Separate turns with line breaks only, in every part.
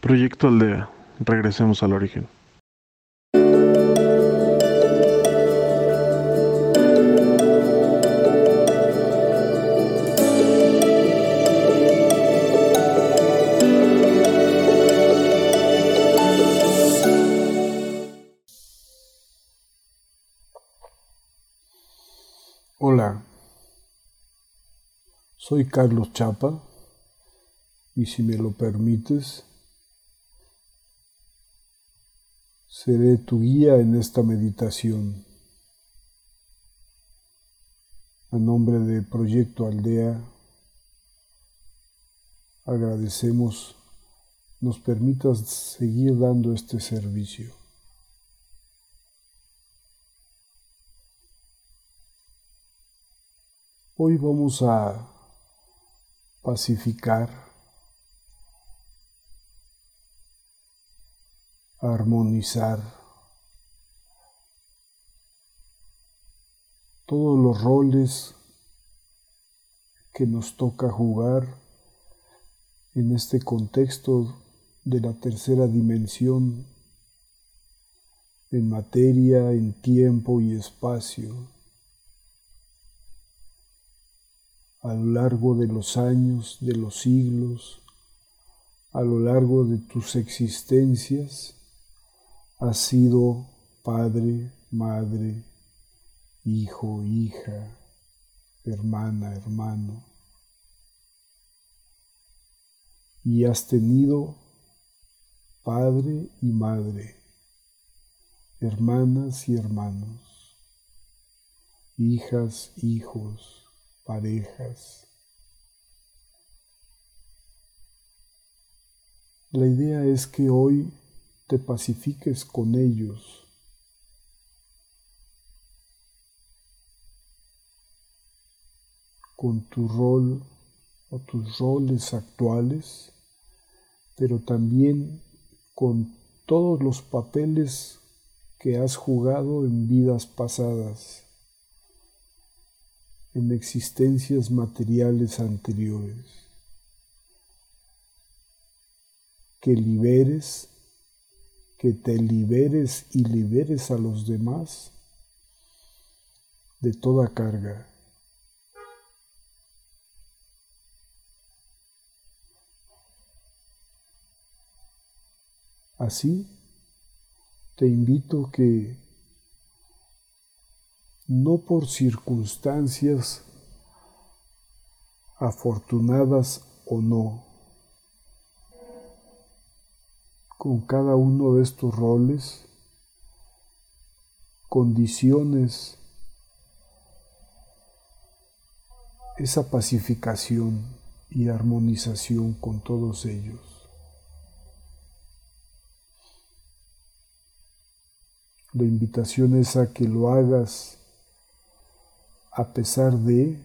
Proyecto Aldea. Regresemos al origen.
Hola, soy Carlos Chapa y si me lo permites, seré tu guía en esta meditación. A nombre de Proyecto Aldea, agradecemos nos permitas seguir dando este servicio. Hoy vamos a pacificar, armonizar todos los roles que nos toca jugar en este contexto de la tercera dimensión en materia, en tiempo y espacio. a lo largo de los años, de los siglos, a lo largo de tus existencias, has sido padre, madre, hijo, hija, hermana, hermano. Y has tenido padre y madre, hermanas y hermanos, hijas, hijos parejas. La idea es que hoy te pacifiques con ellos. con tu rol o tus roles actuales, pero también con todos los papeles que has jugado en vidas pasadas en existencias materiales anteriores. Que liberes, que te liberes y liberes a los demás de toda carga. Así, te invito que no por circunstancias afortunadas o no. Con cada uno de estos roles, condiciones, esa pacificación y armonización con todos ellos. La invitación es a que lo hagas a pesar de,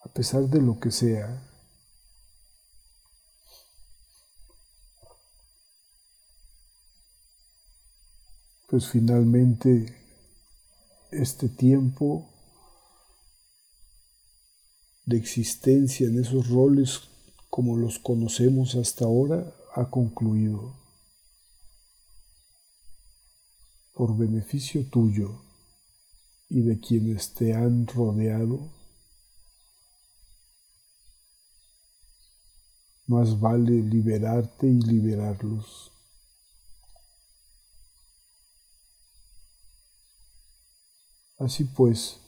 a pesar de lo que sea, pues finalmente este tiempo de existencia en esos roles como los conocemos hasta ahora ha concluido. por beneficio tuyo y de quienes te han rodeado, más vale liberarte y liberarlos. Así pues,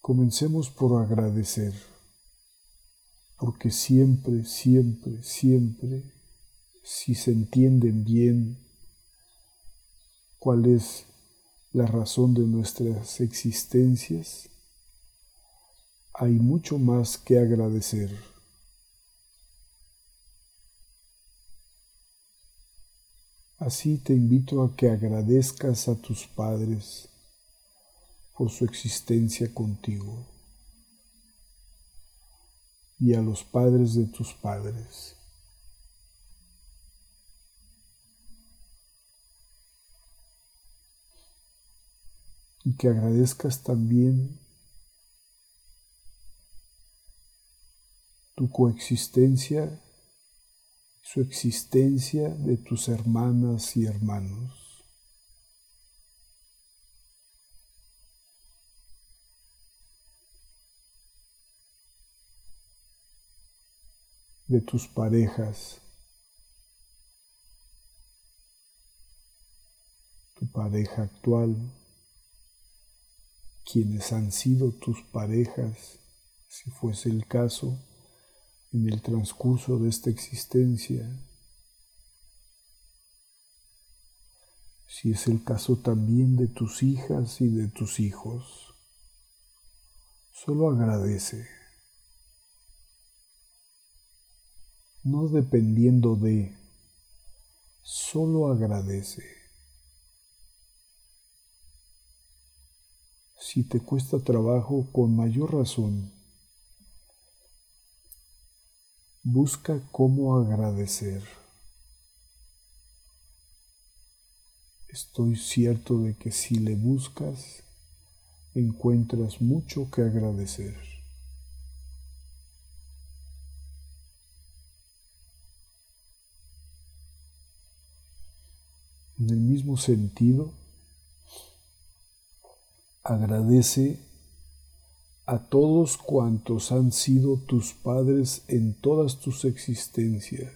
comencemos por agradecer, porque siempre, siempre, siempre, si se entienden bien cuál es la razón de nuestras existencias, hay mucho más que agradecer. Así te invito a que agradezcas a tus padres por su existencia contigo y a los padres de tus padres. y que agradezcas también tu coexistencia, su existencia de tus hermanas y hermanos. De tus parejas, tu pareja actual, quienes han sido tus parejas, si fuese el caso, en el transcurso de esta existencia. Si es el caso también de tus hijas y de tus hijos, solo agradece. No dependiendo de, solo agradece. si te cuesta trabajo, con mayor razón. Busca cómo agradecer. Estoy cierto de que si le buscas, encuentras mucho que agradecer. En el mismo sentido, Agradece a todos cuantos han sido tus padres en todas tus existencias.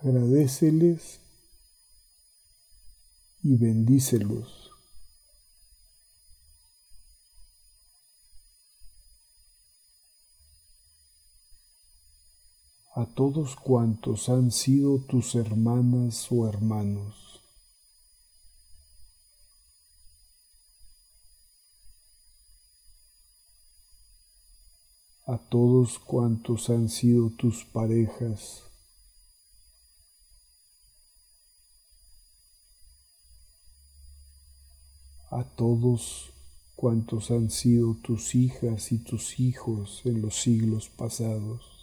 Agradeceles y bendícelos. A todos cuantos han sido tus hermanas o hermanos. a todos cuantos han sido tus parejas. a todos cuantos han sido tus hijas y tus hijos en los siglos pasados.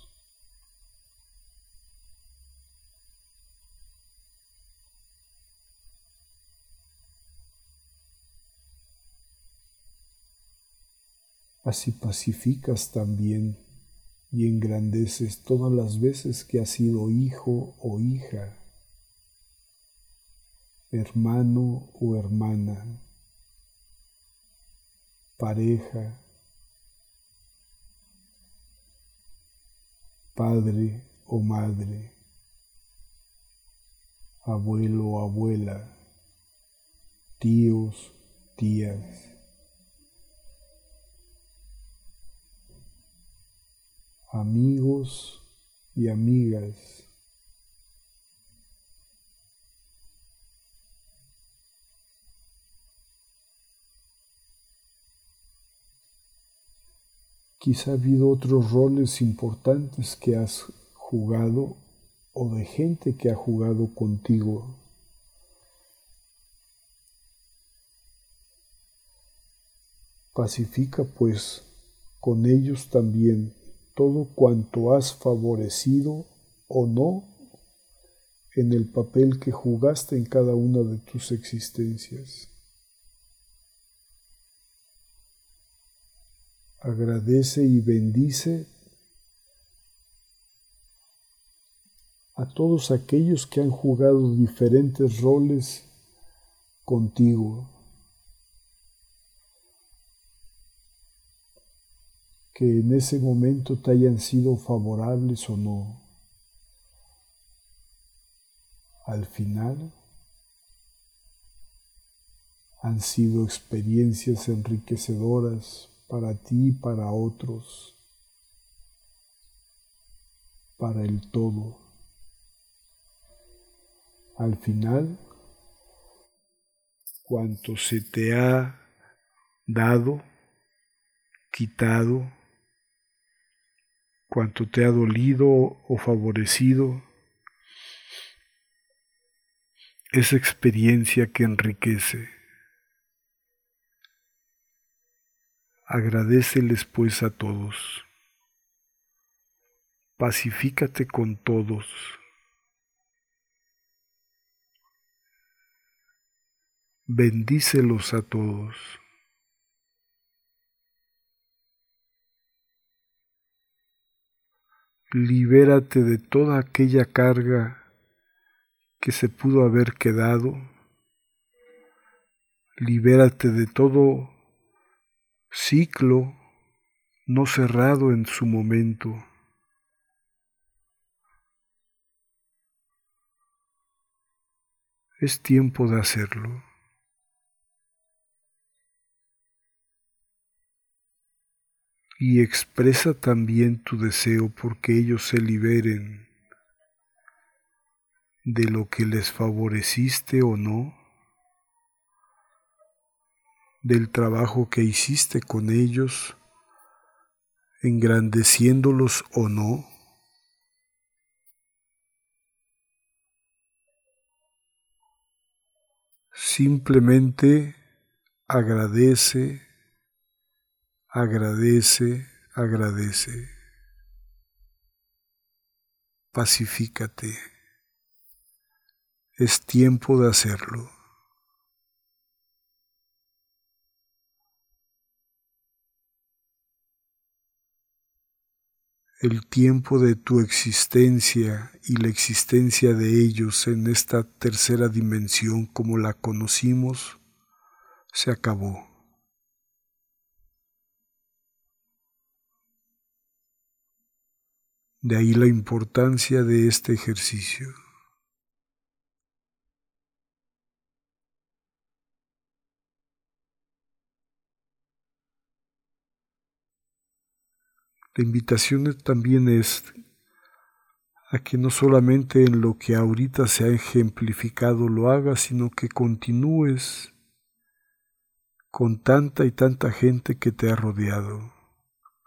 Así pacificas también y engrandeces todas las veces que has sido hijo o hija, hermano o hermana, pareja, padre o madre, abuelo o abuela, tíos, tías amigos y amigas. Quizá ha habido otros roles importantes que has jugado o de gente que ha jugado contigo. Pacifica pues con ellos también todo cuanto has favorecido o no en el papel que jugaste en cada una de tus existencias. Agradece y bendice a todos aquellos que han jugado diferentes roles contigo. Que en ese momento te hayan sido favorables o no. Al final han sido experiencias enriquecedoras para ti y para otros, para el todo. Al final, cuanto se te ha dado, quitado, cuanto te ha dolido o favorecido, esa experiencia que enriquece. Agradeceles pues a todos. Pacifícate con todos. Bendícelos a todos. Libérate de toda aquella carga que se pudo haber quedado, libérate de todo ciclo no cerrado en su momento. Es tiempo de hacerlo. Y expresa también tu deseo porque ellos se liberen de lo que les favoreciste o no, del trabajo que hiciste con ellos, engrandeciéndolos o no. Simplemente agradece, agradece, agradece. Pacifícate. Es tiempo de hacerlo. el tiempo de tu existencia y la existencia de ellos en esta tercera dimensión como la conocimos se acabó. De ahí la importancia de este ejercicio. La invitación también es a que no solamente en lo que ahorita se ha ejemplificado lo hagas, sino que continúes con tanta y tanta gente que te ha rodeado,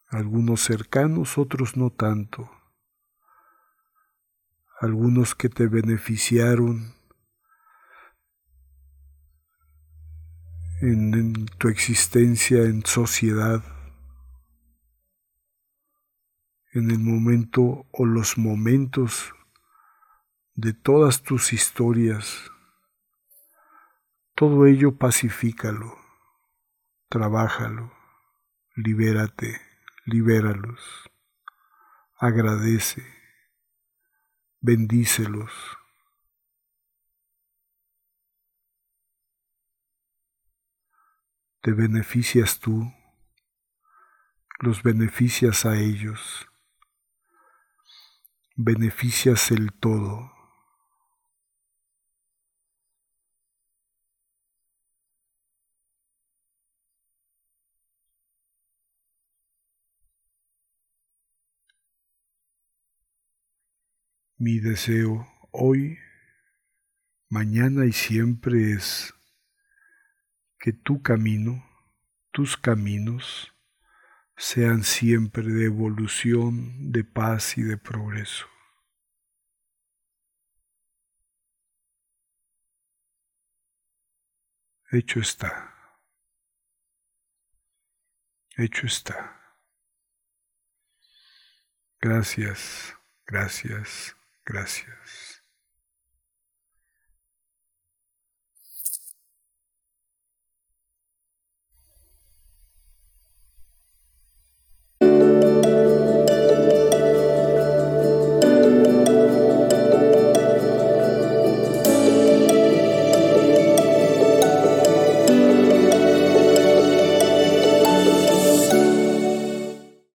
algunos cercanos, otros no tanto, algunos que te beneficiaron en, tu existencia en sociedad en el momento o los momentos de todas tus historias. Todo ello pacifícalo, trabájalo, libérate, libéralos, agradece, bendícelos. Te beneficias tú, los beneficias a ellos beneficias el todo. Mi deseo hoy, mañana y siempre es que tu camino, tus caminos, sean siempre de evolución, de paz y de progreso. Hecho está. Hecho está. Gracias, gracias, gracias.